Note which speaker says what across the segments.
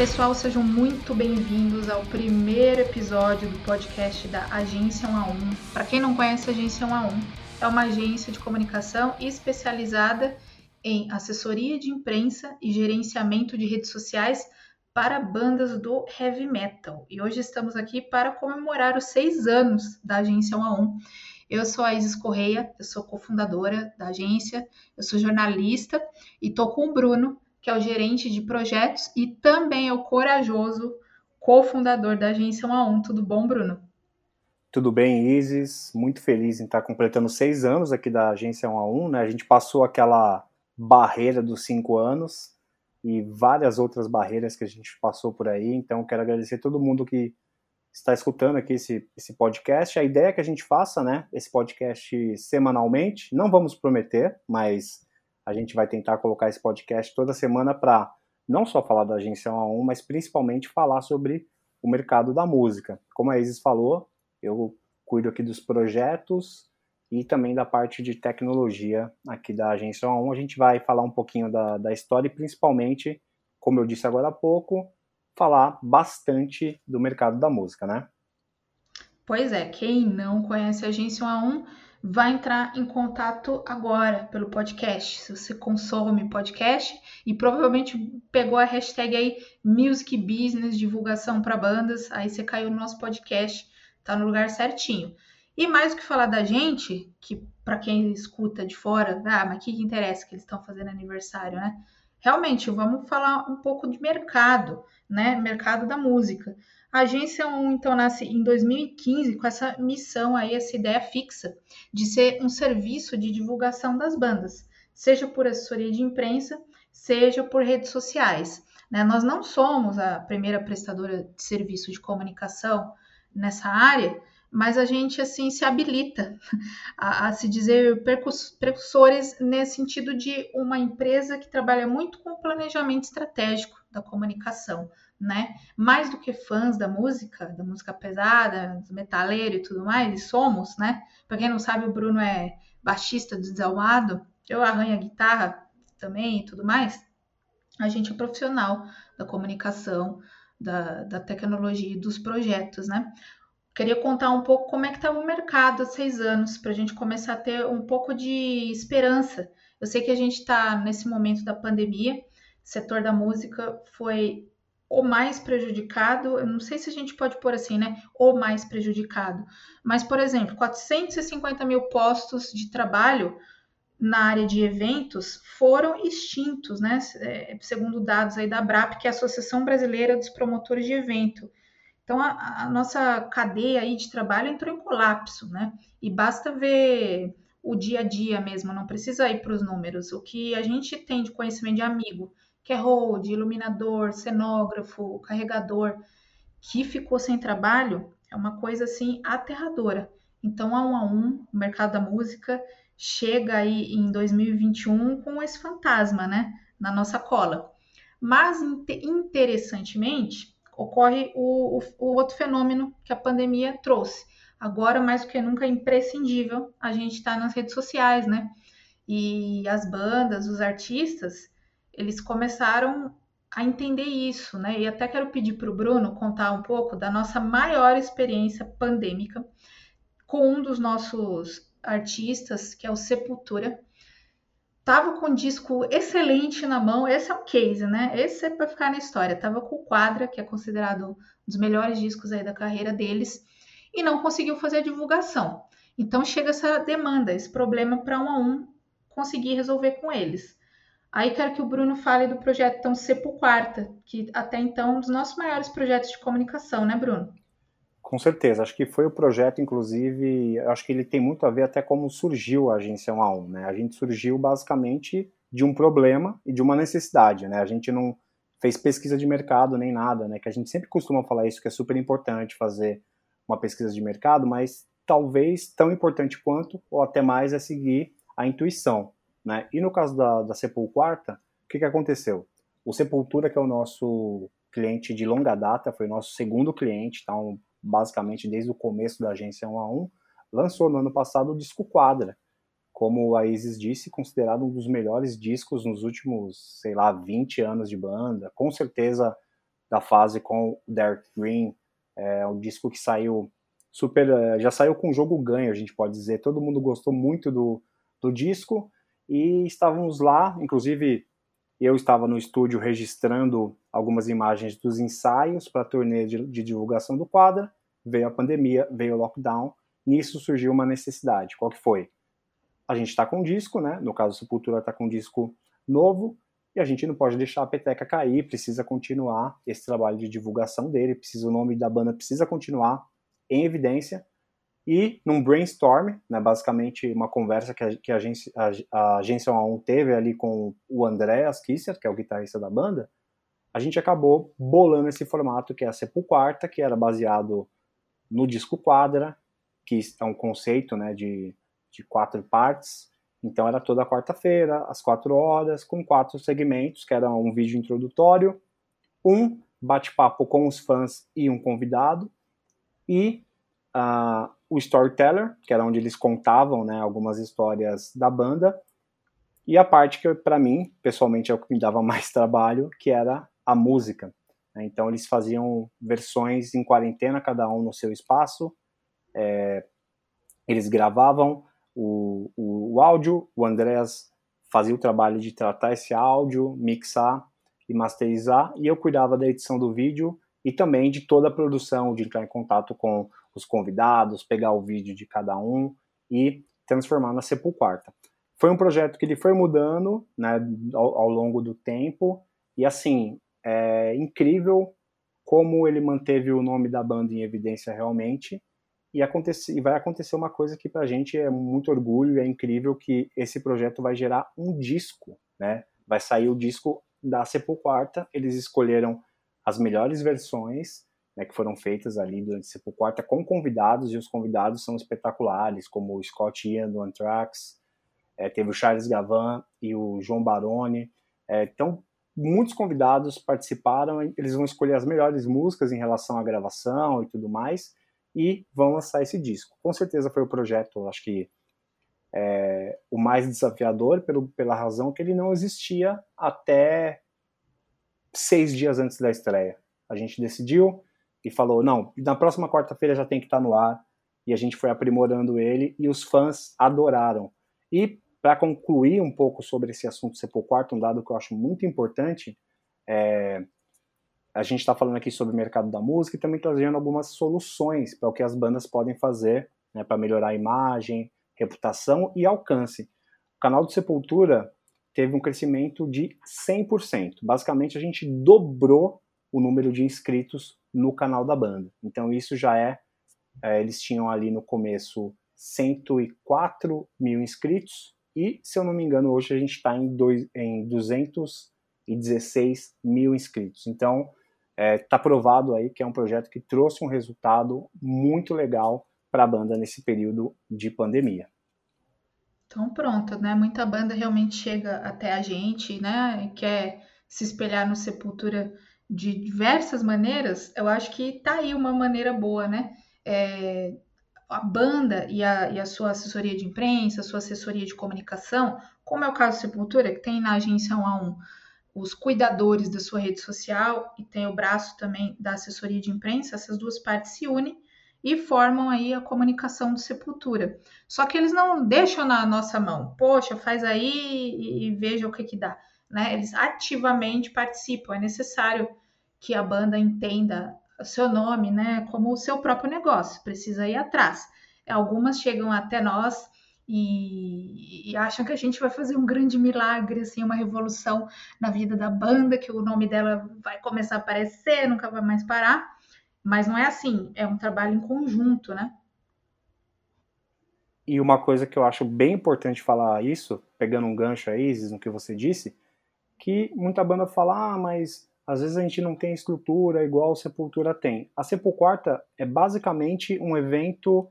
Speaker 1: pessoal, sejam muito bem-vindos ao primeiro episódio do podcast da Agência 1 a 1. Para quem não conhece, a Agência 1 a 1 é uma agência de comunicação especializada em assessoria de imprensa e gerenciamento de redes sociais para bandas do heavy metal. E hoje estamos aqui para comemorar os seis anos da Agência 1 a 1. Eu sou a Isis Correia, eu sou cofundadora da agência, eu sou jornalista e estou com o Bruno, que é o gerente de projetos e também é o corajoso cofundador da agência 1 a 1. Tudo bom, Bruno?
Speaker 2: Tudo bem, Isis. Muito feliz em estar completando seis anos aqui da agência 1 a 1. Né? A gente passou aquela barreira dos cinco anos e várias outras barreiras que a gente passou por aí. Então, quero agradecer a todo mundo que está escutando aqui esse, esse podcast. A ideia é que a gente faça né, esse podcast semanalmente. Não vamos prometer, mas a gente vai tentar colocar esse podcast toda semana para não só falar da agência 1 a 1, mas principalmente falar sobre o mercado da música. Como a Isis falou, eu cuido aqui dos projetos e também da parte de tecnologia aqui da agência 1 a 1. A gente vai falar um pouquinho da, da história e principalmente, como eu disse agora há pouco, falar bastante do mercado da música, né?
Speaker 1: Pois é, quem não conhece a agência 1 a 1 vai entrar em contato agora pelo podcast. Se você consome podcast e provavelmente pegou a hashtag aí Music Business, divulgação para bandas, aí você caiu no nosso podcast, tá no lugar certinho. E mais do que falar da gente, que para quem escuta de fora, ah, mas que, que interessa que eles estão fazendo aniversário, né? Realmente, vamos falar um pouco de mercado, né? Mercado da música. A agência 1, então, nasce em 2015 com essa missão aí, essa ideia fixa de ser um serviço de divulgação das bandas, seja por assessoria de imprensa, seja por redes sociais. Né? Nós não somos a primeira prestadora de serviço de comunicação nessa área, mas a gente assim se habilita a, a se dizer precursores nesse sentido de uma empresa que trabalha muito com o planejamento estratégico da comunicação né? Mais do que fãs da música, da música pesada, do metaleiro e tudo mais, e somos, né? Para quem não sabe, o Bruno é baixista do Desalmado, eu arranho a guitarra também e tudo mais. A gente é profissional da comunicação, da, da tecnologia e dos projetos, né? Queria contar um pouco como é que estava o mercado há seis anos, para a gente começar a ter um pouco de esperança. Eu sei que a gente está nesse momento da pandemia, o setor da música foi o mais prejudicado, eu não sei se a gente pode pôr assim, né? O mais prejudicado. Mas, por exemplo, 450 mil postos de trabalho na área de eventos foram extintos, né? É, segundo dados aí da BRAP, que é a Associação Brasileira dos Promotores de Evento. Então, a, a nossa cadeia aí de trabalho entrou em colapso, né? E basta ver o dia a dia mesmo, não precisa ir para os números. O que a gente tem de conhecimento de amigo que é hold, iluminador, cenógrafo, carregador, que ficou sem trabalho, é uma coisa assim aterradora. Então, a um a um, o mercado da música chega aí em 2021 com esse fantasma, né, na nossa cola. Mas, interessantemente, ocorre o, o, o outro fenômeno que a pandemia trouxe. Agora, mais do que nunca, é imprescindível a gente estar tá nas redes sociais, né? E as bandas, os artistas, eles começaram a entender isso, né? E até quero pedir para o Bruno contar um pouco da nossa maior experiência pandêmica com um dos nossos artistas, que é o Sepultura. Tava com um disco excelente na mão, esse é um case, né? Esse é para ficar na história. Tava com o Quadra, que é considerado um dos melhores discos aí da carreira deles, e não conseguiu fazer a divulgação. Então chega essa demanda, esse problema para um a um conseguir resolver com eles. Aí quero que o Bruno fale do projeto então Cepo Quarta, que até então é um dos nossos maiores projetos de comunicação, né, Bruno?
Speaker 2: Com certeza, acho que foi o projeto, inclusive, acho que ele tem muito a ver até como surgiu a agência 1 a 1, né? A gente surgiu basicamente de um problema e de uma necessidade, né? A gente não fez pesquisa de mercado nem nada, né? Que a gente sempre costuma falar isso, que é super importante fazer uma pesquisa de mercado, mas talvez tão importante quanto, ou até mais, é seguir a intuição. Né? E no caso da, da Sepulquarta, o que, que aconteceu? O Sepultura, que é o nosso cliente de longa data, foi o nosso segundo cliente, então, basicamente desde o começo da agência 1 a 1, lançou no ano passado o disco Quadra, como a Isis disse, considerado um dos melhores discos nos últimos, sei lá, 20 anos de banda. Com certeza da fase com o Derek Green, é um disco que saiu super, é, já saiu com jogo ganho, a gente pode dizer. Todo mundo gostou muito do, do disco e estávamos lá, inclusive eu estava no estúdio registrando algumas imagens dos ensaios para a turnê de, de, divulgação do quadro. Veio a pandemia, veio o lockdown. Nisso surgiu uma necessidade. Qual que foi? A gente está com um disco, né? No caso, Sepultura está com um disco novo e a gente não pode deixar a peteca cair. Precisa continuar esse trabalho de divulgação dele. Precisa o nome da banda precisa continuar em evidência. E num brainstorm, né, basicamente uma conversa que a, que a agência, a, a agência 1 teve ali com o Andreas Kisser, que é o guitarrista da banda, a gente acabou bolando esse formato que é a Sepulquarta, que era baseado no disco quadra, que é um conceito né, de, de quatro partes. Então era toda quarta-feira, às quatro horas, com quatro segmentos, que era um vídeo introdutório, um bate-papo com os fãs e um convidado, e uh, o Storyteller, que era onde eles contavam né, algumas histórias da banda, e a parte que para mim, pessoalmente, é o que me dava mais trabalho, que era a música. Né. Então eles faziam versões em quarentena, cada um no seu espaço. É, eles gravavam o, o, o, áudio, o Andrés fazia o trabalho de tratar esse áudio, mixar e masterizar, e eu cuidava da edição do vídeo e também de toda a produção, de entrar em contato com os convidados, pegar o vídeo de cada um e transformar na Sepulquarta. Foi um projeto que ele foi mudando né, ao, ao longo do tempo e assim é incrível como ele manteve o nome da banda em evidência realmente e, acontece, e vai acontecer uma coisa que para a gente é muito orgulho é incrível que esse projeto vai gerar um disco, né? Vai sair o disco da Sepulquarta, eles escolheram as melhores versões né, que foram feitas ali durante Sepultura Quarta com convidados, e os convidados são espetaculares, como o Scott Ian do Anthrax, é, teve o Charles Gavan e o João Baroni. É, então, muitos convidados participaram, eles vão escolher as melhores músicas em relação à gravação e tudo mais, e vão lançar esse disco. Com certeza foi o projeto, acho que é, o mais desafiador, pelo, pela razão que ele não existia até seis dias antes da estreia. A gente decidiu e falou: não, na próxima quarta-feira já tem que estar tá no ar. E a gente foi aprimorando ele e os fãs adoraram. E para concluir um pouco sobre esse assunto Sepulquarto, um dado que eu acho muito importante, é, a gente está falando aqui sobre o mercado da música e também trazendo algumas soluções para o que as bandas podem fazer né, para melhorar a imagem, reputação e alcance. O canal do Sepultura teve um crescimento de 100%. Basicamente, a gente dobrou o número de inscritos no canal da banda. Então, isso já é. é eles tinham ali no começo 104 mil inscritos, e, se eu não me engano, hoje a gente está em, em 216 mil inscritos. Então, está é, tá provado aí que é um projeto que trouxe um resultado muito legal para a banda nesse período de pandemia.
Speaker 1: Então pronto, né? Muita banda realmente chega até a gente, né? Quer se espelhar no Sepultura de diversas maneiras. Eu acho que tá aí uma maneira boa, né? É, a banda e a, e a sua assessoria de imprensa, a sua assessoria de comunicação, como é o caso do Sepultura, que tem na agência 1 a 1 os cuidadores da sua rede social e tem o braço também da assessoria de imprensa, essas duas partes se unem e formam aí a comunicação do Sepultura. Só que eles não deixam na nossa mão. Poxa, faz aí e, e veja o que que dá. Né? Eles ativamente participam. É necessário que a banda entenda o seu nome, né, como o seu próprio negócio. Precisa ir atrás. Algumas chegam até nós e, e, acham que a gente vai fazer um grande milagre, assim, uma revolução na vida da banda, que o nome dela vai começar a aparecer, nunca vai mais parar. Mas não é assim, é um trabalho em conjunto, né?
Speaker 2: E uma coisa que eu acho bem importante falar isso, pegando um gancho aí, Isis, no que você disse, que muita banda fala, ah, mas às vezes a gente não tem estrutura igual a Sepultura tem. A Sepulquarta é basicamente um evento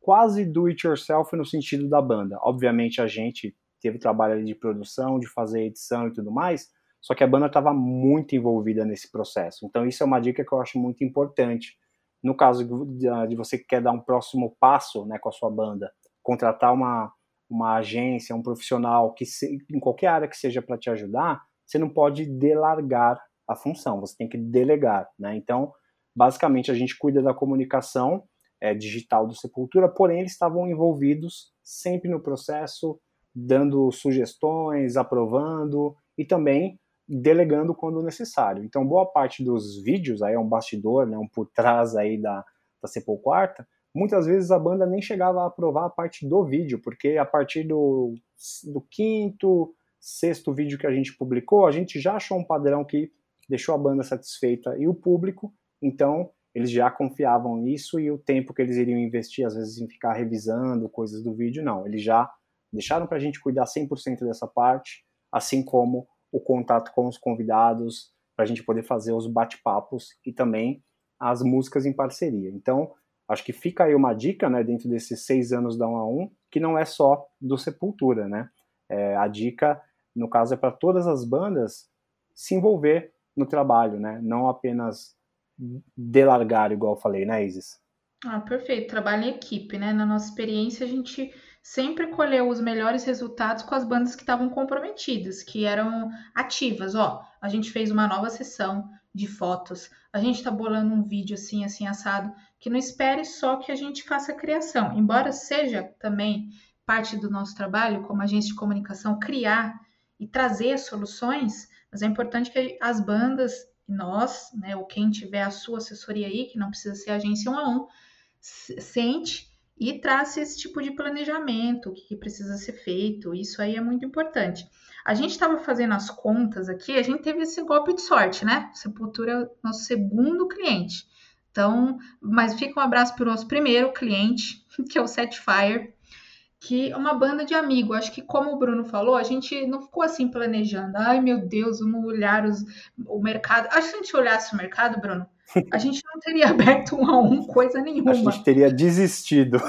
Speaker 2: quase do it yourself no sentido da banda. Obviamente a gente teve trabalho de produção, de fazer edição e tudo mais, só que a banda estava muito envolvida nesse processo. Então isso é uma dica que eu acho muito importante. No caso de você que quer dar um próximo passo né, com a sua banda, contratar uma, uma agência, um profissional que se, em qualquer área que seja para te ajudar, você não pode delargar a função, você tem que delegar, né? Então, basicamente, a gente cuida da comunicação é, digital do Sepultura, porém, eles estavam envolvidos sempre no processo, dando sugestões, aprovando e também delegando quando necessário. Então, boa parte dos vídeos, aí é um bastidor, né, um por trás aí da, da Sepul Quarta, muitas vezes a banda nem chegava a aprovar a parte do vídeo, porque a partir do, do quinto, sexto vídeo que a gente publicou, a gente já achou um padrão que deixou a banda satisfeita e o público, então eles já confiavam nisso e o tempo que eles iriam investir, às vezes, em ficar revisando coisas do vídeo, não. Eles já deixaram para a gente cuidar 100% dessa parte, assim como o contato com os convidados, para a gente poder fazer os bate-papos e também as músicas em parceria. Então, acho que fica aí uma dica, né, dentro desses seis anos da 1 a 1, que não é só do Sepultura, né? É, a dica, no caso, é para todas as bandas se envolver no trabalho, né? Não apenas delargar, igual eu falei, né, Isis?
Speaker 1: Ah, perfeito. Trabalho em equipe, né? Na nossa experiência, a gente sempre colheu os melhores resultados com as bandas que estavam comprometidas, que eram ativas. Ó, a gente fez uma nova sessão de fotos, a gente está bolando um vídeo assim, assim, assado, que não espere só que a gente faça a criação. Embora seja também parte do nosso trabalho, como agência de comunicação, criar e trazer soluções, mas é importante que as bandas e nós, né, ou quem tiver a sua assessoria aí, que não precisa ser agência um a um, sente e traz esse tipo de planejamento, o que, precisa ser feito. Isso aí é muito importante. A gente estava fazendo as contas aqui, a gente teve esse golpe de sorte, né? Sepultura é nosso segundo cliente. Então, mas fica um abraço para o nosso primeiro cliente, que é o Setfire, que é uma banda de amigo. Acho que, como o Bruno falou, a gente não ficou assim planejando. Ai, meu Deus, vamos olhar os, o mercado. Acho que se a gente olhasse o mercado, Bruno, a gente não teria aberto um a um coisa nenhuma. A
Speaker 2: gente teria desistido.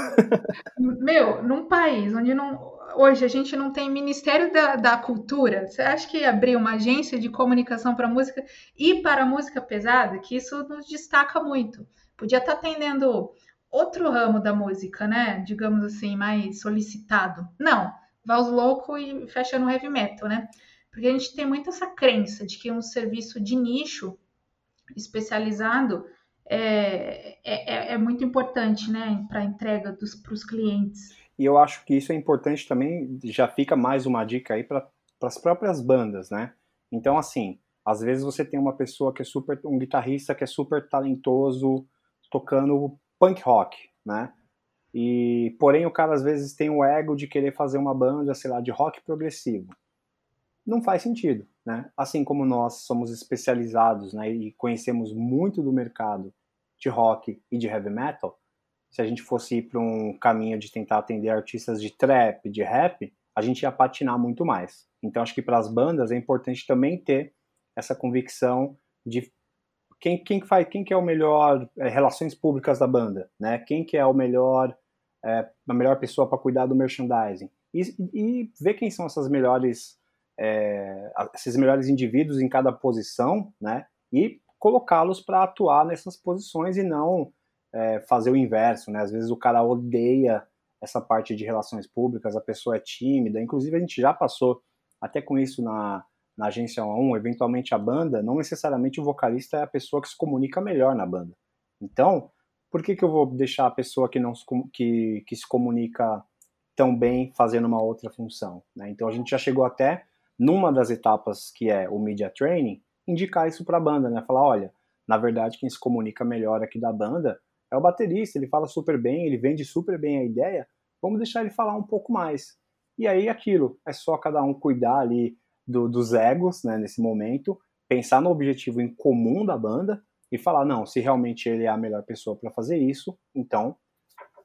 Speaker 1: Meu, num país onde não, hoje a gente não tem Ministério da, da Cultura, você acha que abrir uma agência de comunicação para música e para música pesada, que isso nos destaca muito. Podia estar tá atendendo outro ramo da música, né? Digamos assim, mais solicitado. Não, vai aos loucos e fecha no heavy metal, né? Porque a gente tem muito essa crença de que um serviço de nicho especializado é, é, é muito importante, né, para a entrega para os clientes.
Speaker 2: E eu acho que isso é importante também, já fica mais uma dica aí para as próprias bandas, né? Então, assim, às vezes você tem uma pessoa que é super, um guitarrista que é super talentoso tocando punk rock, né? E, porém, o cara às vezes tem o ego de querer fazer uma banda, sei lá, de rock progressivo. Não faz sentido, né? Assim como nós somos especializados, né, e conhecemos muito do mercado de rock e de heavy metal, se a gente fosse ir para um caminho de tentar atender artistas de trap, de rap, a gente ia patinar muito mais. Então, acho que para as bandas é importante também ter essa convicção de quem, quem, faz, quem que é o melhor é, relações públicas da banda, né? Quem que é o melhor é, a melhor pessoa para cuidar do merchandising e, e, ver quem são essas melhores é, esses melhores indivíduos em cada posição, né? E colocá-los para atuar nessas posições e não é, fazer o inverso, né? Às vezes o cara odeia essa parte de relações públicas, a pessoa é tímida. Inclusive a gente já passou até com isso na na agência 1, eventualmente a banda, não necessariamente o vocalista é a pessoa que se comunica melhor na banda. Então, por que, que eu vou deixar a pessoa que, não se, que, que se comunica tão bem fazendo uma outra função? Né? Então, a gente já chegou até, numa das etapas que é o media training, indicar isso para a banda, né? Falar, olha, na verdade, quem se comunica melhor aqui da banda é o baterista, ele fala super bem, ele vende super bem a ideia, vamos deixar ele falar um pouco mais. E aí, aquilo, é só cada um cuidar ali do, dos egos, né, nesse momento, pensar no objetivo em comum da banda e falar, não, se realmente ele é a melhor pessoa para fazer isso, então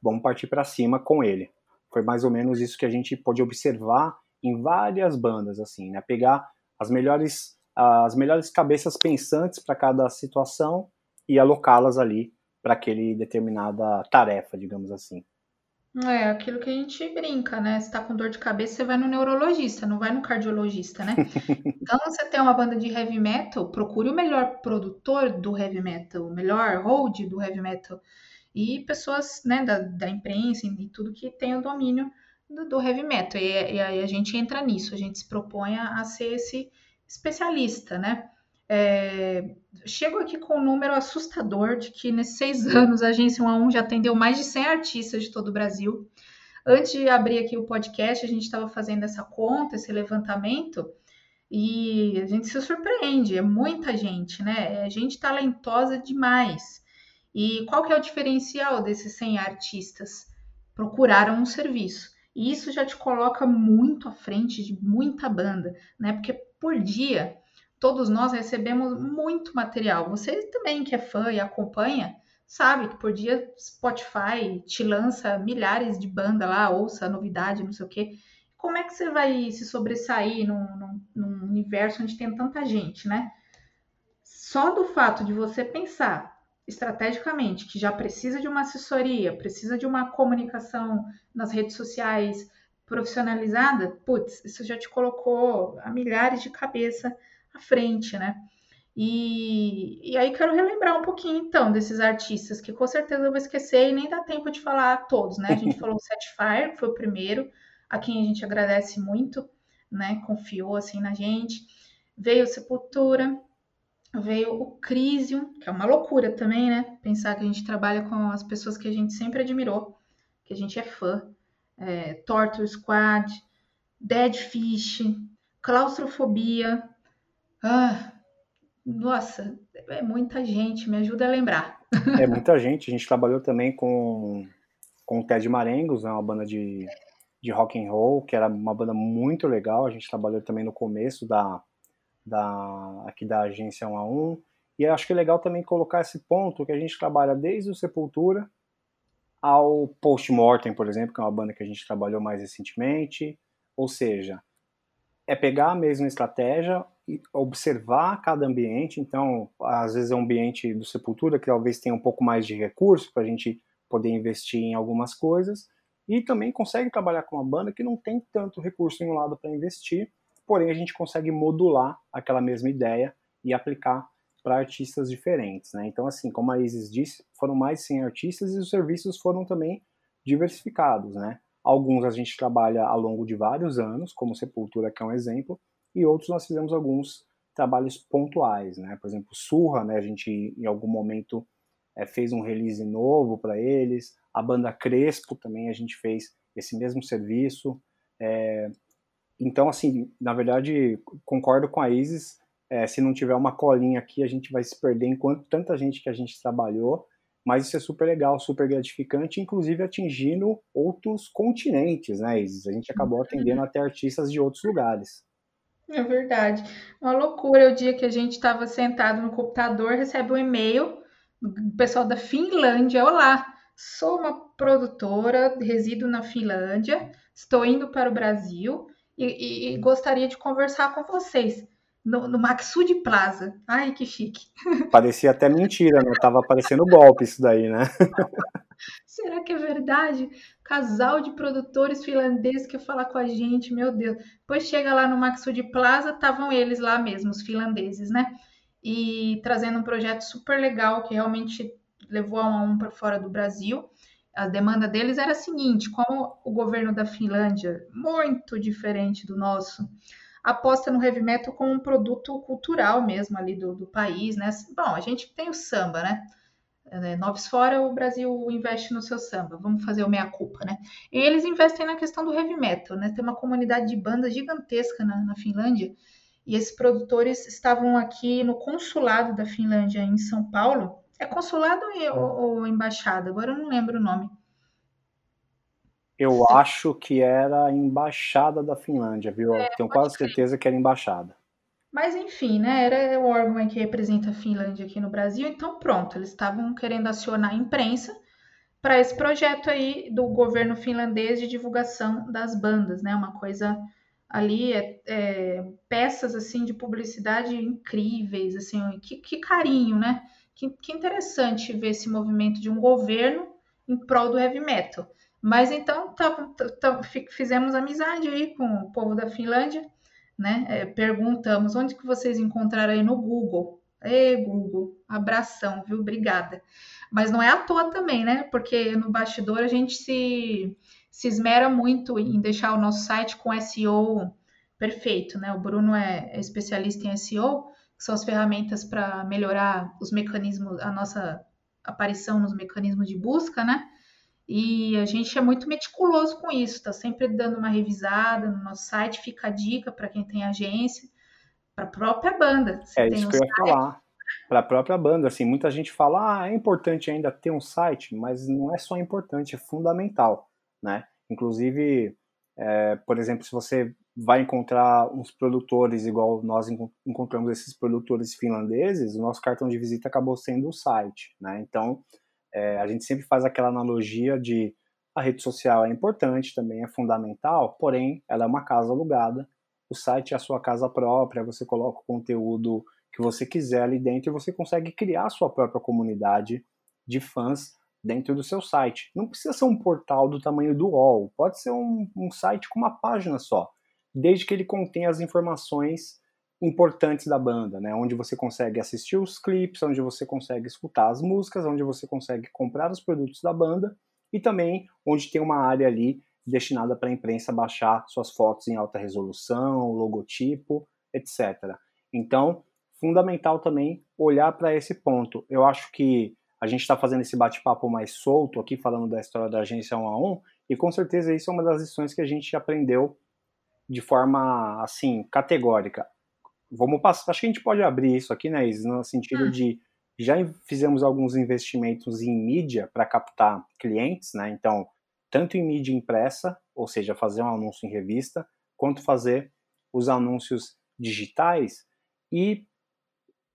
Speaker 2: vamos partir para cima com ele. Foi mais ou menos isso que a gente pode observar em várias bandas, assim, né? Pegar as melhores, as melhores cabeças pensantes para cada situação e alocá-las ali para aquele determinada tarefa, digamos assim.
Speaker 1: É aquilo que a gente brinca, né? Se tá com dor de cabeça, você vai no neurologista, não vai no cardiologista, né? Então, você tem uma banda de heavy metal, procure o melhor produtor do heavy metal, o melhor hold do heavy metal. E pessoas, né, da, da imprensa e tudo que tem o domínio do, do heavy metal. E, e, aí a gente entra nisso, a gente se propõe a, a ser esse especialista, né? É, chego aqui com um número assustador de que nesses seis anos a Agência 1 a 1 já atendeu mais de 100 artistas de todo o Brasil. Antes de abrir aqui o podcast, a gente estava fazendo essa conta, esse levantamento, e a gente se surpreende, é muita gente, né? É gente talentosa demais. E qual que é o diferencial desses 100 artistas? Procuraram um serviço. E isso já te coloca muito à frente de muita banda, né? Porque por dia, todos nós recebemos muito material. Você também que é fã e acompanha, sabe que por dia Spotify te lança milhares de bandas lá, ouça novidade, não sei o quê. Como é que você vai se sobressair num, num, num universo onde tem tanta gente, né? Só do fato de você pensar estrategicamente que já precisa de uma assessoria, precisa de uma comunicação nas redes sociais profissionalizada, putz, isso já te colocou a milhares de cabeça à frente, né? E, e aí quero relembrar um pouquinho então desses artistas que com certeza eu vou esquecer e nem dá tempo de falar todos, né? A gente falou o Setfire, que foi o primeiro, a quem a gente agradece muito, né? Confiou assim na gente. Veio Sepultura, veio o Crisium, que é uma loucura também, né? Pensar que a gente trabalha com as pessoas que a gente sempre admirou, que a gente é fã. É, Torture Squad, Dead Fish, Claustrofobia. Ah, nossa, é muita gente, me ajuda a lembrar.
Speaker 2: É muita gente. A gente trabalhou também com, com o Ted Marengos, né, uma banda de, de rock and roll, que era uma banda muito legal. A gente trabalhou também no começo da, da aqui da agência 1 a 1. E acho que é legal também colocar esse ponto que a gente trabalha desde o Sepultura ao Postmortem, por exemplo, que é uma banda que a gente trabalhou mais recentemente. Ou seja, é pegar a mesma estratégia e observar cada ambiente. Então, às vezes é um ambiente do Sepultura que talvez tenha um pouco mais de recurso para a gente poder investir em algumas coisas. E também consegue trabalhar com uma banda que não tem tanto recurso em um lado para investir, porém a gente consegue modular aquela mesma ideia e aplicar para artistas diferentes. Né? Então, assim, como a Isis disse, foram mais de 100 artistas e os serviços foram também diversificados. Né? Alguns a gente trabalha ao longo de vários anos, como Sepultura, que é um exemplo, e outros nós fizemos alguns trabalhos pontuais, né? Por exemplo, Surra, né? A gente em algum momento é, fez um release novo para eles. A banda Crespo também a gente fez esse mesmo serviço. É, então, assim, na verdade, concordo com a Isis. É, se não tiver uma colinha aqui, a gente vai se perder enquanto tanta gente que a gente trabalhou mas isso é super legal, super gratificante, inclusive atingindo outros continentes, né, Isis? A gente acabou atendendo até artistas de outros lugares.
Speaker 1: É verdade. Uma loucura o dia que a gente estava sentado no computador, recebe um e-mail do pessoal da Finlândia. Olá, sou uma produtora, resido na Finlândia, estou indo para o Brasil e, e, gostaria de conversar com vocês no, no Maxud Plaza. Ai, que chique.
Speaker 2: Parecia até mentira, né? Tava parecendo golpe isso daí, né?
Speaker 1: Será que é verdade? Casal de produtores finlandeses que falar com a gente, meu Deus. Depois chega lá no Maxud Plaza, estavam eles lá mesmo, os finlandeses, né? E trazendo um projeto super legal que realmente levou a um para fora do Brasil. A demanda deles era a seguinte: como o governo da Finlândia, muito diferente do nosso, aposta no heavy metal como um produto cultural mesmo ali do, do país, né? Bom, a gente tem o samba, né? É, Noves fora, o Brasil investe no seu samba. Vamos fazer o meia-culpa, né? E eles investem na questão do heavy metal, né? Tem uma comunidade de bandas gigantesca na, na Finlândia. E esses produtores estavam aqui no consulado da Finlândia em São Paulo. É consulado ou, ou embaixada? Agora eu não lembro o nome.
Speaker 2: Eu acho que era a embaixada da Finlândia, viu? É, Tenho quase certeza que era embaixada.
Speaker 1: Mas enfim, né? Era o órgão que representa a Finlândia aqui no Brasil, então pronto, eles estavam querendo acionar a imprensa para esse projeto aí do governo finlandês de divulgação das bandas, né? Uma coisa ali é, é peças assim de publicidade incríveis, assim, que, que carinho, né? Que, que interessante ver esse movimento de um governo em prol do heavy metal. Mas então tá, tá, tá, fizemos amizade aí com o povo da Finlândia, né? É, perguntamos onde que vocês encontraram aí no Google. Ê, Google, abração, viu? Obrigada. Mas não é à toa também, né? Porque no bastidor a gente se, se esmera muito em deixar o nosso site com SEO perfeito, né? O Bruno é, é especialista em SEO, que são as ferramentas para melhorar os mecanismos, a nossa aparição nos mecanismos de busca, né? E a gente é muito meticuloso com isso, está sempre dando uma revisada no nosso site, fica a dica para quem tem agência, para a própria banda.
Speaker 2: É isso que eu ia falar. Para a própria banda, assim, muita gente fala, ah, é importante ainda ter um site, mas não é só importante, é fundamental, né? Inclusive, é, por exemplo, se você vai encontrar uns produtores igual nós encontramos esses produtores finlandeses, o nosso cartão de visita acabou sendo o site, né? Então, é, a gente sempre faz aquela analogia de a rede social é importante, também é fundamental, porém, ela é uma casa alugada, o site é a sua casa própria, você coloca o conteúdo que você quiser ali dentro e você consegue criar a sua própria comunidade de fãs dentro do seu site. Não precisa ser um portal do tamanho do UOL, pode ser um, um site com uma página só, desde que ele contenha as informações importantes da banda, né? Onde você consegue assistir os clipes, onde você consegue escutar as músicas, onde você consegue comprar os produtos da banda e também onde tem uma área ali destinada para a imprensa baixar suas fotos em alta resolução, logotipo, etc. Então, fundamental também olhar para esse ponto. Eu acho que a gente está fazendo esse bate-papo mais solto aqui, falando da história da agência 1 a 1, e com certeza isso é uma das lições que a gente aprendeu de forma, assim, categórica. Vamos passar, acho que a gente pode abrir isso aqui, né, Isis, no sentido hum. de já fizemos alguns investimentos em mídia para captar clientes, né, então, tanto em mídia impressa, ou seja, fazer um anúncio em revista, quanto fazer os anúncios digitais, e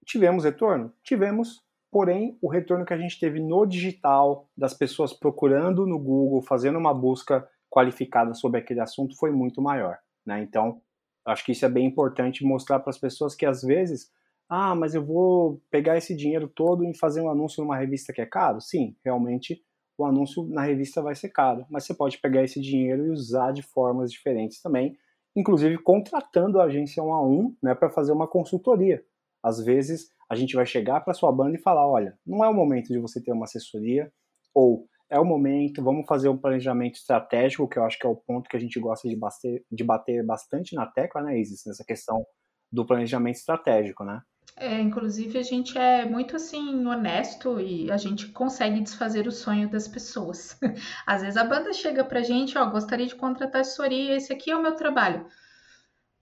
Speaker 2: tivemos retorno? Tivemos, porém o retorno que a gente teve no digital, das pessoas procurando no Google, fazendo uma busca qualificada sobre aquele assunto, foi muito maior. Né? Então, acho que isso é bem importante mostrar para as pessoas que às vezes, ah, mas eu vou pegar esse dinheiro todo e fazer um anúncio numa revista que é caro? Sim, realmente o anúncio na revista vai ser caro, mas você pode pegar esse dinheiro e usar de formas diferentes também, inclusive contratando a agência um a um né, para fazer uma consultoria. Às vezes a gente vai chegar para sua banda e falar, olha, não é o momento de você ter uma assessoria, ou é o momento, vamos fazer um planejamento estratégico, que eu acho que é o ponto que a gente gosta de bater, de bater bastante na tecla, né, Isis, nessa questão do planejamento estratégico, né?
Speaker 1: É, inclusive a gente é muito assim honesto e a gente consegue desfazer o sonho das pessoas. Às vezes a banda chega pra gente, ó, gostaria de contratar assessoria, esse aqui é o meu trabalho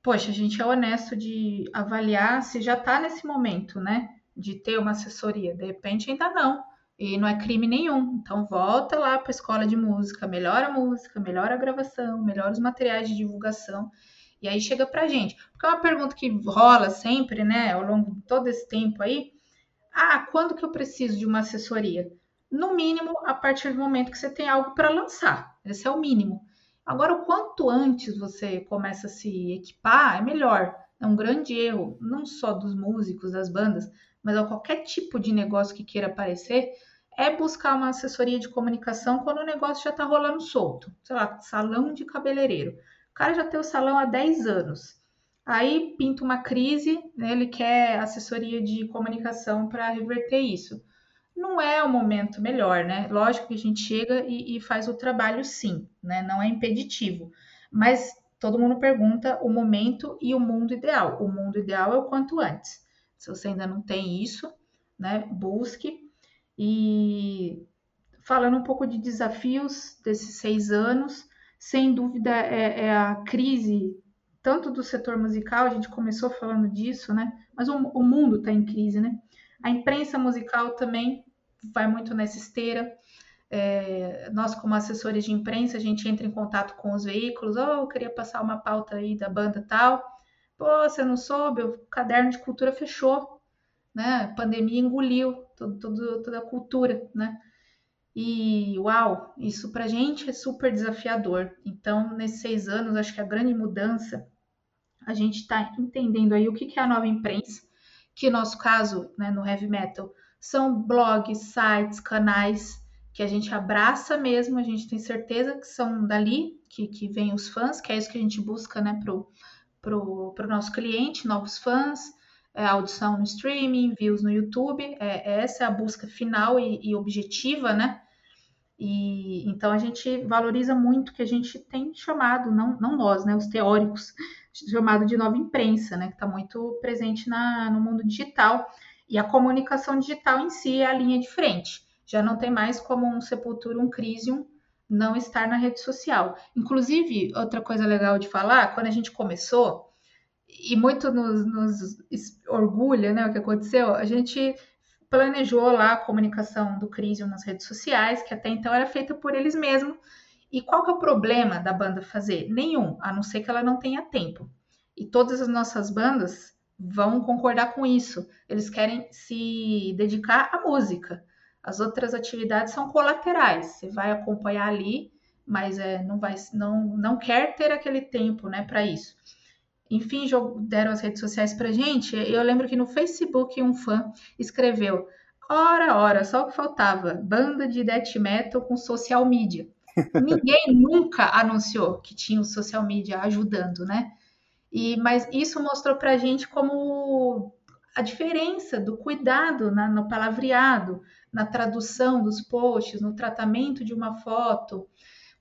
Speaker 1: poxa, a gente é honesto de avaliar se já está nesse momento, né? De ter uma assessoria. De repente ainda não. E não é crime nenhum. Então volta lá para a escola de música, melhora a música, melhora a gravação, melhora os materiais de divulgação. E aí chega pra gente. Porque é uma pergunta que rola sempre, né, ao longo de todo esse tempo aí. Ah, quando que eu preciso de uma assessoria? No mínimo, a partir do momento que você tem algo para lançar. Esse é o mínimo. Agora, o quanto antes você começa a se equipar, é melhor. É um grande erro, não só dos músicos, das bandas, mas a qualquer tipo de negócio que queira aparecer, é buscar uma assessoria de comunicação quando o negócio já está rolando solto. Sei lá, salão de cabeleireiro. O cara já tem o salão há 10 anos. Aí pinta uma crise, né, ele quer assessoria de comunicação para reverter isso não é o momento melhor, né? Lógico que a gente chega e, e, faz o trabalho sim, né? Não é impeditivo. Mas todo mundo pergunta o momento e o mundo ideal. O mundo ideal é o quanto antes. Se você ainda não tem isso, né? Busque. E falando um pouco de desafios desses seis anos, sem dúvida é, é a crise tanto do setor musical, a gente começou falando disso, né? Mas o, o mundo está em crise, né? A imprensa musical também vai muito nessa esteira. É, nós, como assessores de imprensa, a gente entra em contato com os veículos. Oh, eu queria passar uma pauta aí da banda tal. Pô, você não soube? O caderno de cultura fechou. Né? A pandemia engoliu todo, todo, toda a cultura, né? E uau, isso para gente é super desafiador. Então, nesses seis anos, acho que a grande mudança, a gente está entendendo aí o que, que é a nova imprensa, que no nosso caso, né, no heavy metal, são blogs, sites, canais que a gente abraça mesmo, a gente tem certeza que são dali que, que vem os fãs, que é isso que a gente busca né, pro, pro, pro nosso cliente, novos fãs, é, audição no streaming, views no YouTube, é, essa é a busca final e, e objetiva, né? E então a gente valoriza muito que a gente tem chamado, não, não nós, né, os teóricos, chamado de nova imprensa, né, que está muito presente na, no mundo digital. E a comunicação digital em si é a linha de frente. Já não tem mais como um Sepultura, um Crisium não estar na rede social. Inclusive, outra coisa legal de falar, quando a gente começou, e muito nos, nos orgulha né, o que aconteceu, a gente planejou lá a comunicação do Crisium nas redes sociais, que até então era feita por eles mesmos. E qual que é o problema da banda fazer? Nenhum, a não ser que ela não tenha tempo. E todas as nossas bandas vão concordar com isso. Eles querem se dedicar à música. As outras atividades são colaterais. Você vai acompanhar ali, mas é, não vai, não, não quer ter aquele tempo, né, para isso. Enfim, deram as redes sociais para gente. Eu lembro que no Facebook um fã escreveu: Ora, ora, só o que faltava, banda de death metal com social media. Ninguém nunca anunciou que tinha o social media ajudando, né? E, mas isso mostrou para a gente como a diferença do cuidado na, no palavreado, na tradução dos posts, no tratamento de uma foto.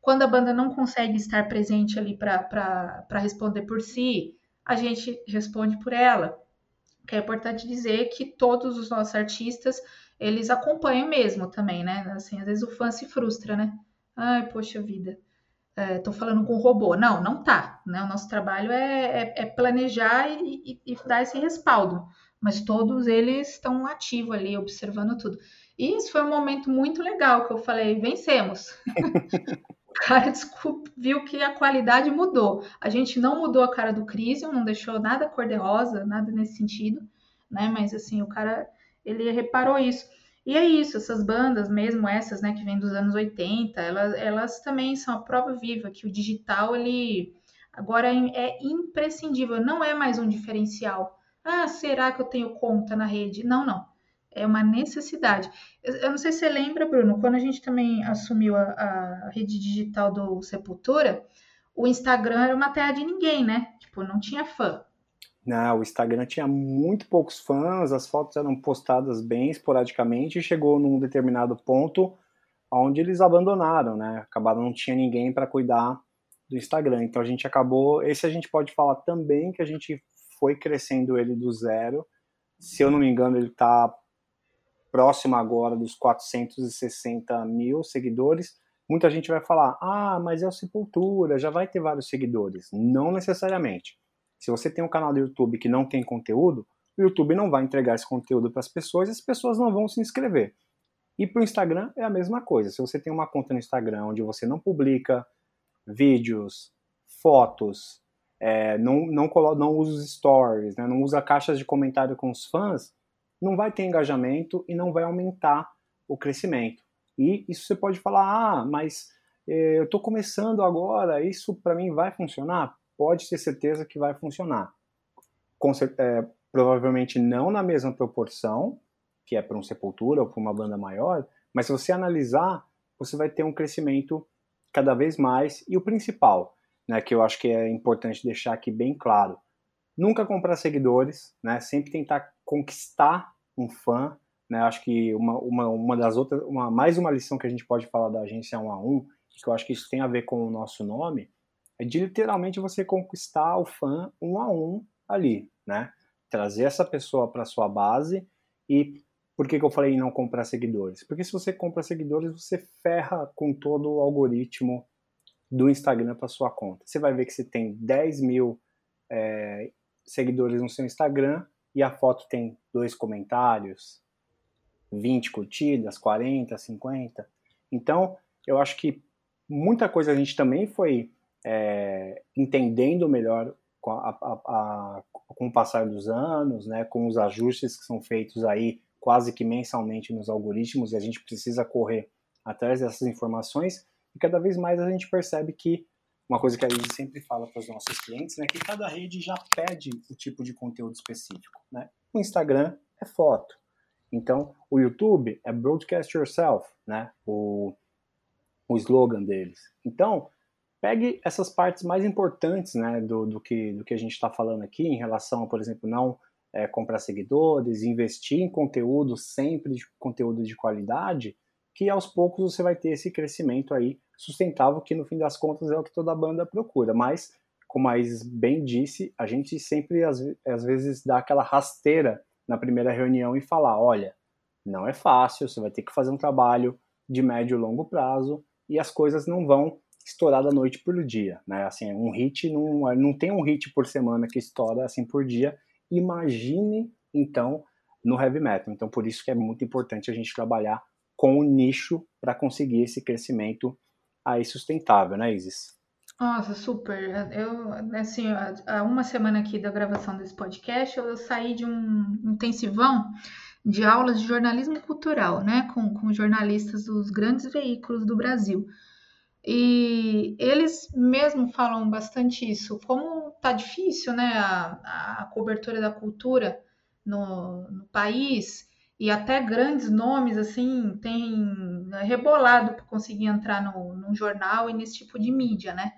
Speaker 1: Quando a banda não consegue estar presente ali para responder por si, a gente responde por ela. Que é importante dizer que todos os nossos artistas, eles acompanham mesmo também, né? Assim, às vezes o fã se frustra, né? Ai, poxa vida, é, tô falando com robô. Não, não tá. Né? O nosso trabalho é, é, é planejar e, e, e, dar esse respaldo. Mas todos eles estão ativos ali, observando tudo. E isso foi um momento muito legal que eu falei, vencemos. o cara viu que a qualidade mudou. A gente não mudou a cara do Crisium, não deixou nada cor-de-rosa, nada nesse sentido, né? Mas assim, o cara, ele reparou isso. E é isso, essas bandas, mesmo essas, né, que vêm dos anos 80, elas, elas também são a prova viva que o digital, ele agora é, é imprescindível, não é mais um diferencial. Ah, será que eu tenho conta na rede? Não, não. É uma necessidade. Eu, eu não sei se você lembra, Bruno, quando a gente também assumiu a, a rede digital do Sepultura, o Instagram era uma terra de ninguém, né? Tipo, não tinha fã.
Speaker 2: Não, o Instagram tinha muito poucos fãs, as fotos eram postadas bem esporadicamente e chegou num determinado ponto onde eles abandonaram, né? Acabaram não tinha ninguém para cuidar do Instagram. Então a gente acabou, esse a gente pode falar também que a gente foi crescendo ele do zero. Se eu não me engano, ele está próximo agora dos 460 mil seguidores. Muita gente vai falar, ah, mas é o Sepultura, já vai ter vários seguidores. Não necessariamente. Se você tem um canal do YouTube que não tem conteúdo, o YouTube não vai entregar esse conteúdo para as pessoas e as pessoas não vão se inscrever. E para o Instagram é a mesma coisa. Se você tem uma conta no Instagram onde você não publica vídeos, fotos, é, não, não, não usa os stories, né, não usa caixas de comentário com os fãs, não vai ter engajamento e não vai aumentar o crescimento. E isso você pode falar, ah, mas eh, eu estou começando agora, isso para mim vai funcionar? pode ter certeza que vai funcionar. Com, é, provavelmente não na mesma proporção, que é para um Sepultura ou para uma banda maior, mas se você analisar, você vai ter um crescimento cada vez mais. E o principal, né, que eu acho que é importante deixar aqui bem claro, nunca comprar seguidores, né, sempre tentar conquistar um fã. Né, acho que uma, uma, uma das outras, uma, mais uma lição que a gente pode falar da agência 1 a 1, que eu acho que isso tem a ver com o nosso nome, é de literalmente você conquistar o fã um a um ali, né? Trazer essa pessoa para sua base e por que, que eu falei em não comprar seguidores? Porque se você compra seguidores, você ferra com todo o algoritmo do Instagram para sua conta. Você vai ver que você tem 10 mil é, seguidores no seu Instagram e a foto tem dois comentários, 20 curtidas, 40, 50. Então, eu acho que muita coisa a gente também foi é, entendendo melhor com, a, a, a, com o passar dos anos, né, com os ajustes que são feitos aí quase que mensalmente nos algoritmos, e a gente precisa correr atrás dessas informações, e cada vez mais a gente percebe que uma coisa que a gente sempre fala para os nossos clientes, né, que cada rede já pede o tipo de conteúdo específico. Né? O Instagram é foto. Então, o YouTube é broadcast yourself, né? O, o slogan deles. Então, pegue essas partes mais importantes né, do, do, que, do que a gente está falando aqui, em relação por exemplo, não é, comprar seguidores, investir em conteúdo, sempre de conteúdo de qualidade, que aos poucos você vai ter esse crescimento aí sustentável, que no fim das contas é o que toda banda procura. Mas como a Isis bem disse, a gente sempre às, às vezes dá aquela rasteira na primeira reunião e falar, olha, não é fácil, você vai ter que fazer um trabalho de médio e longo prazo e as coisas não vão estourar da noite por dia, né? Assim, um hit não, não tem um hit por semana que estoura assim por dia. Imagine então no heavy metal. Então por isso que é muito importante a gente trabalhar com o nicho para conseguir esse crescimento aí sustentável, né, Isis?
Speaker 1: Nossa, super. Eu, assim, há uma semana aqui da gravação desse podcast, eu saí de um intensivão de aulas de jornalismo cultural, né, com, com jornalistas dos grandes veículos do Brasil. E eles mesmo falam bastante isso, como tá difícil, né, a, a cobertura da cultura no, no país e até grandes nomes assim têm rebolado para conseguir entrar no, num jornal e nesse tipo de mídia, né?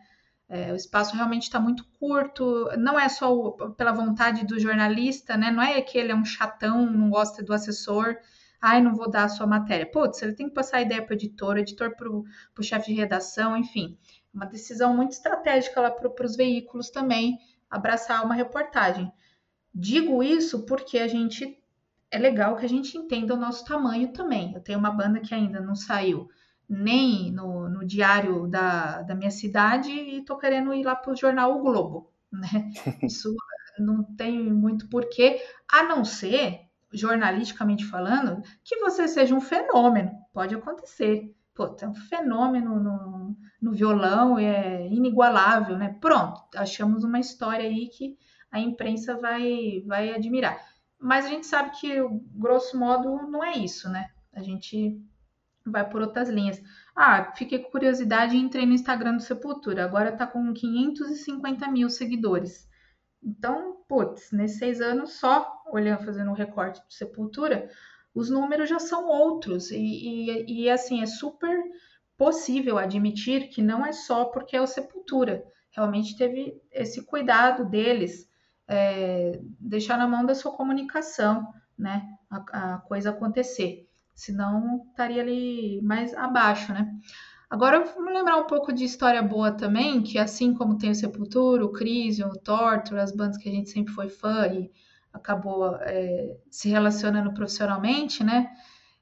Speaker 1: É, o espaço realmente está muito curto, não é só o, pela vontade do jornalista, né? Não é que ele é um chatão, não gosta do assessor, ai, não vou dar a sua matéria. Putz, ele tem que passar a ideia para o editor, editor para o chefe de redação, enfim. Uma decisão muito estratégica lá para os veículos também abraçar uma reportagem. Digo isso porque a gente é legal que a gente entenda o nosso tamanho também. Eu tenho uma banda que ainda não saiu nem no, no diário da, da minha cidade e estou querendo ir lá para o jornal O Globo. Né? Isso não tem muito porquê, a não ser, jornalisticamente falando, que você seja um fenômeno. Pode acontecer. Pô, é um fenômeno no, no violão, é inigualável, né? Pronto, achamos uma história aí que a imprensa vai, vai admirar. Mas a gente sabe que, grosso modo, não é isso, né? A gente vai por outras linhas. Ah, fiquei com curiosidade e entrei no Instagram do Sepultura. Agora tá com 550 mil seguidores. Então, putz, nesses seis anos, só olhando, fazendo um recorte do Sepultura, os números já são outros. E, e, e assim, é super possível admitir que não é só porque é o Sepultura. Realmente teve esse cuidado deles é, deixar na mão da sua comunicação, né? A, a, coisa acontecer. Senão estaria ali mais abaixo, né? Agora vamos lembrar um pouco de história boa também, que assim como tem o Sepultura, o Crisium, o Torture, as bandas que a gente sempre foi fã e acabou é, se relacionando profissionalmente, né?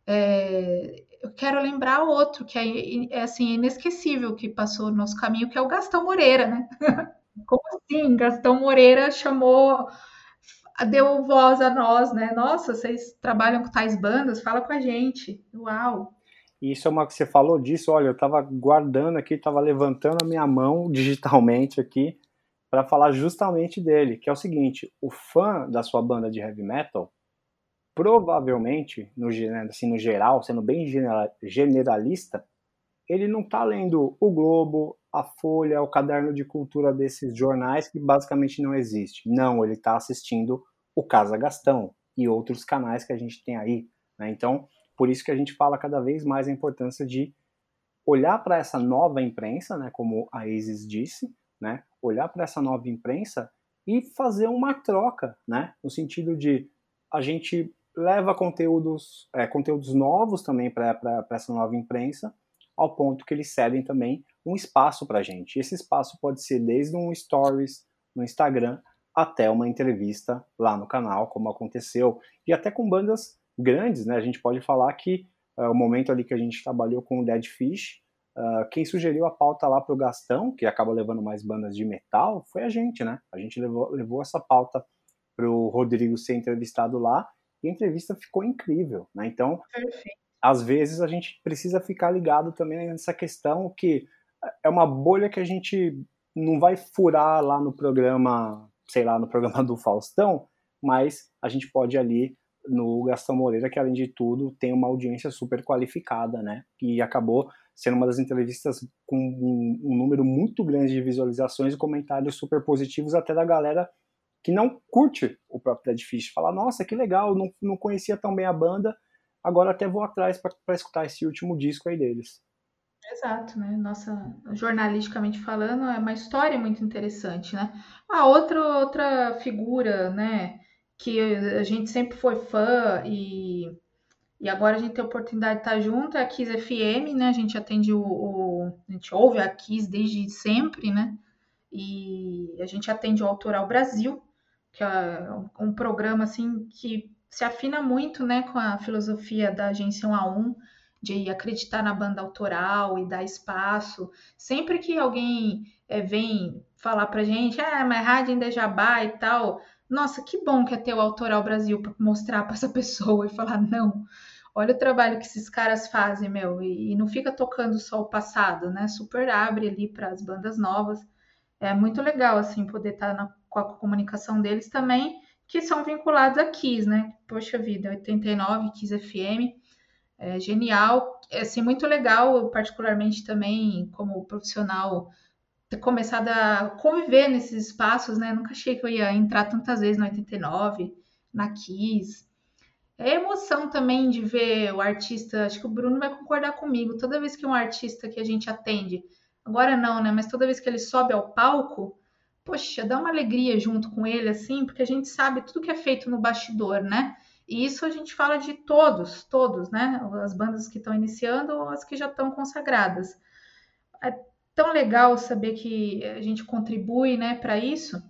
Speaker 1: É, eu quero lembrar outro que é, é assim inesquecível que passou no nosso caminho, que é o Gastão Moreira, né? Como assim? Gastão Moreira chamou, deu voz a nós, né? Nossa, vocês trabalham com tais bandas? Fala com a gente. Uau!
Speaker 2: isso é uma que você falou disso, olha, eu estava guardando aqui, estava levantando a minha mão digitalmente aqui para falar justamente dele, que é o seguinte, o fã da sua banda de heavy metal, provavelmente, no, assim, no geral, sendo bem generalista, ele não está lendo o Globo, a Folha, o caderno de cultura desses jornais que basicamente não existe. Não, ele está assistindo o Casa Gastão e outros canais que a gente tem aí. Né? Então, por isso que a gente fala cada vez mais a importância de olhar para essa nova imprensa, né, como a Isis disse, né, olhar para essa nova imprensa e fazer uma troca, né, no sentido de a gente leva conteúdos, é, conteúdos novos também para essa nova imprensa, ao ponto que eles cedem também um espaço para a gente. Esse espaço pode ser desde um stories no Instagram até uma entrevista lá no canal, como aconteceu, e até com bandas grandes, né? A gente pode falar que uh, o momento ali que a gente trabalhou com o Dead Fish, uh, quem sugeriu a pauta lá para o Gastão, que acaba levando mais bandas de metal, foi a gente, né? A gente levou, levou essa pauta para o Rodrigo ser entrevistado lá e a entrevista ficou incrível, né? Então, Perfeito às vezes a gente precisa ficar ligado também nessa questão que é uma bolha que a gente não vai furar lá no programa, sei lá, no programa do Faustão, mas a gente pode ali no Gastão Moreira, que além de tudo tem uma audiência super qualificada, né? E acabou sendo uma das entrevistas com um, um número muito grande de visualizações e comentários super positivos até da galera que não curte o próprio Dead Fish. Fala, nossa, que legal, não, não conhecia tão bem a banda, agora até vou atrás para escutar esse último disco aí deles.
Speaker 1: Exato, né? Nossa, jornalisticamente falando, é uma história muito interessante, né? A outra outra figura, né, que a gente sempre foi fã e, e agora a gente tem a oportunidade de estar junto é a Kiss FM, né? A gente atende o, o a gente ouve a Kiss desde sempre, né? E a gente atende o Autoral Brasil, que é um programa assim que se afina muito, né, com a filosofia da agência 1 a 1, de acreditar na banda autoral e dar espaço. Sempre que alguém é, vem falar pra gente, ah, mas rádio ainda é jabá e tal, nossa, que bom que é ter o Autoral Brasil para mostrar para essa pessoa e falar, não, olha o trabalho que esses caras fazem, meu, e, e não fica tocando só o passado, né? Super abre ali para as bandas novas. É muito legal, assim, poder estar tá com a comunicação deles também, que são vinculados a Kiss, né? Poxa vida, 89, Kiss FM é genial, é assim, muito legal, particularmente também como profissional, ter começado a conviver nesses espaços, né? Nunca achei que eu ia entrar tantas vezes no 89, na Kiss. É emoção também de ver o artista, acho que o Bruno vai concordar comigo, toda vez que um artista que a gente atende, agora não, né? Mas toda vez que ele sobe ao palco, poxa, dá uma alegria junto com ele, assim, porque a gente sabe tudo que é feito no bastidor, né? E isso a gente fala de todos, todos, né? As bandas que estão iniciando ou as que já estão consagradas. É tão legal saber que a gente contribui, né, para isso.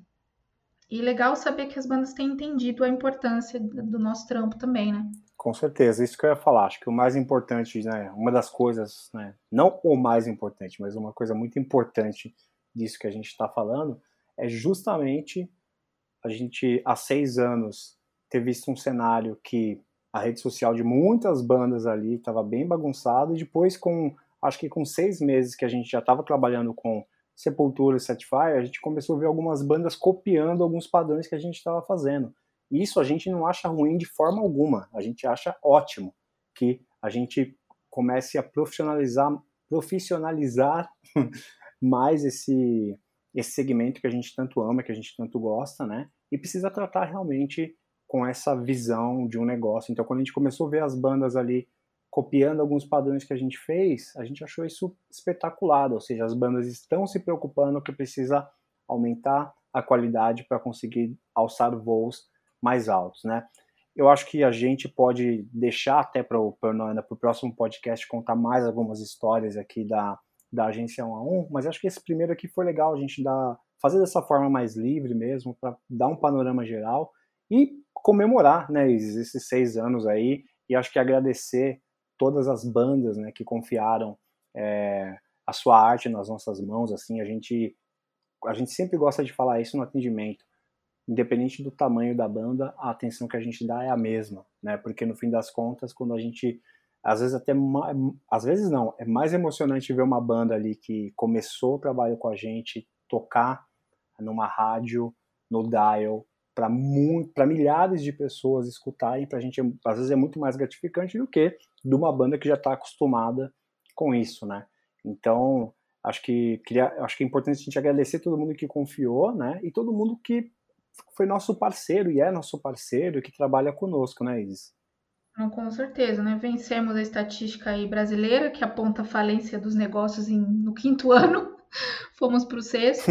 Speaker 1: E legal saber que as bandas têm entendido a importância do nosso trampo também, né?
Speaker 2: Com certeza, isso que eu ia falar. Acho que o mais importante, né, uma das coisas, né, não o mais importante, mas uma coisa muito importante disso que a gente está falando é justamente a gente, há seis anos, ter visto um cenário que a rede social de muitas bandas ali estava bem bagunçado, e depois com, acho que com seis meses que a gente já estava trabalhando com Sepultura e Satisfy, a gente começou a ver algumas bandas copiando alguns padrões que a gente estava fazendo. Isso a gente não acha ruim de forma alguma, a gente acha ótimo que a gente comece a profissionalizar, profissionalizar mais esse, esse segmento que a gente tanto ama, que a gente tanto gosta, né? E precisa tratar realmente com essa visão de um negócio. Então, quando a gente começou a ver as bandas ali copiando alguns padrões que a gente fez, a gente achou isso espetacular, ou seja, as bandas estão se preocupando que precisa aumentar a qualidade para conseguir alçar voos mais altos, né? Eu acho que a gente pode deixar até para o próximo podcast contar mais algumas histórias aqui da, da agência 1 a 1, mas acho que esse primeiro aqui foi legal a gente dar, fazer dessa forma mais livre mesmo, para dar um panorama geral e comemorar né, esses seis anos aí e acho que agradecer todas as bandas né, que confiaram é, a sua arte nas nossas mãos. Assim, a gente a gente sempre gosta de falar isso no atendimento. Independente do tamanho da banda, a atenção que a gente dá é a mesma, né? Porque no fim das contas, quando a gente às vezes até às vezes não, é mais emocionante ver uma banda ali que começou o trabalho com a gente tocar numa rádio, no dial, para milhares de pessoas escutarem, para a gente às vezes é muito mais gratificante do que de uma banda que já está acostumada com isso, né? Então acho que queria, acho que é importante a gente agradecer todo mundo que confiou, né? E todo mundo que foi nosso parceiro e é nosso parceiro e que trabalha conosco, né, Isis?
Speaker 1: Com certeza, né? Vencemos a estatística aí brasileira que aponta a falência dos negócios em, no quinto ano, fomos para o sexto.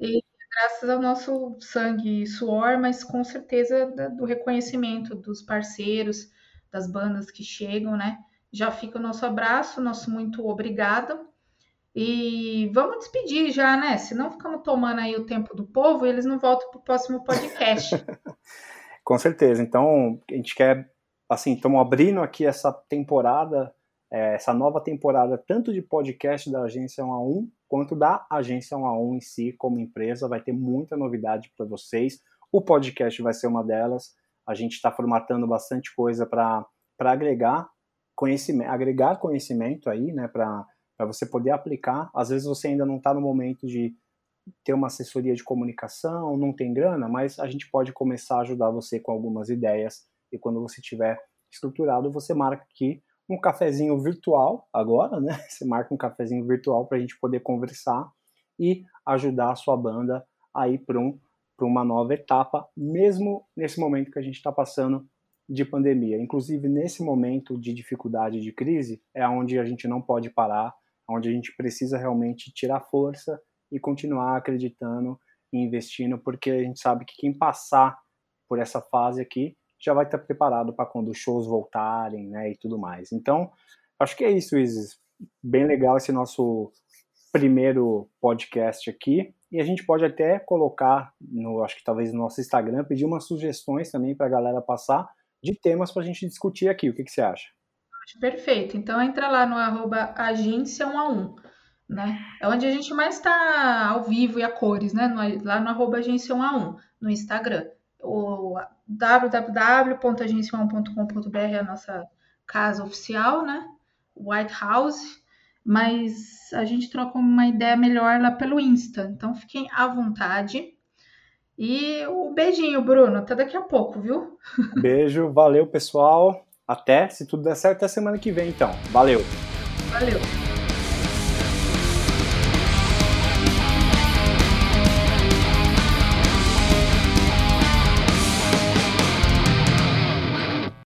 Speaker 1: e graças ao nosso sangue e suor, mas com certeza do reconhecimento dos parceiros, das bandas que chegam, né? Já fica o nosso abraço, nosso muito obrigado. E vamos despedir já, né? Senão ficamos tomando aí o tempo do povo e eles não voltam para o próximo podcast.
Speaker 2: com certeza. Então, a gente quer, assim, estamos abrindo aqui essa temporada, é, essa nova temporada, tanto de podcast da Agência 1 a 1, quanto da agência 1 a 1 em si como empresa. Vai ter muita novidade para vocês. O podcast vai ser uma delas. A gente está formatando bastante coisa para agregar conhecimento, agregar conhecimento aí, né, para você poder aplicar. Às vezes você ainda não está no momento de ter uma assessoria de comunicação, não tem grana, mas a gente pode começar a ajudar você com algumas ideias e quando você tiver estruturado, você marca aqui um cafezinho virtual agora, né? Você marca um cafezinho virtual para a gente poder conversar e ajudar a sua banda a ir para um, uma nova etapa, mesmo nesse momento que a gente está passando de pandemia. Inclusive, nesse momento de dificuldade, de crise, é onde a gente não pode parar, onde a gente precisa realmente tirar força e continuar acreditando e investindo, porque a gente sabe que quem passar por essa fase aqui já vai estar preparado para quando os shows voltarem, né, e tudo mais. Então, acho que é isso, Isis. Bem legal esse nosso primeiro podcast aqui. E a gente pode até colocar, no, acho que talvez no nosso Instagram, pedir umas sugestões também para a galera passar de temas para a gente discutir aqui. O que, que você acha?
Speaker 1: Perfeito. Então entra lá no arroba agência 1 a 1, né? É onde a gente mais está ao vivo e a cores, né? Lá no arroba agência 1 a 1, no Instagram. O www.agencia1.com.br é a nossa casa oficial, né? White House mas a gente troca uma ideia melhor lá pelo Insta. Então fiquem à vontade. E o um beijinho, Bruno. Até daqui a pouco, viu?
Speaker 2: Beijo, valeu, pessoal. Até, se tudo der certo, até semana que vem, então. Valeu.
Speaker 1: Valeu.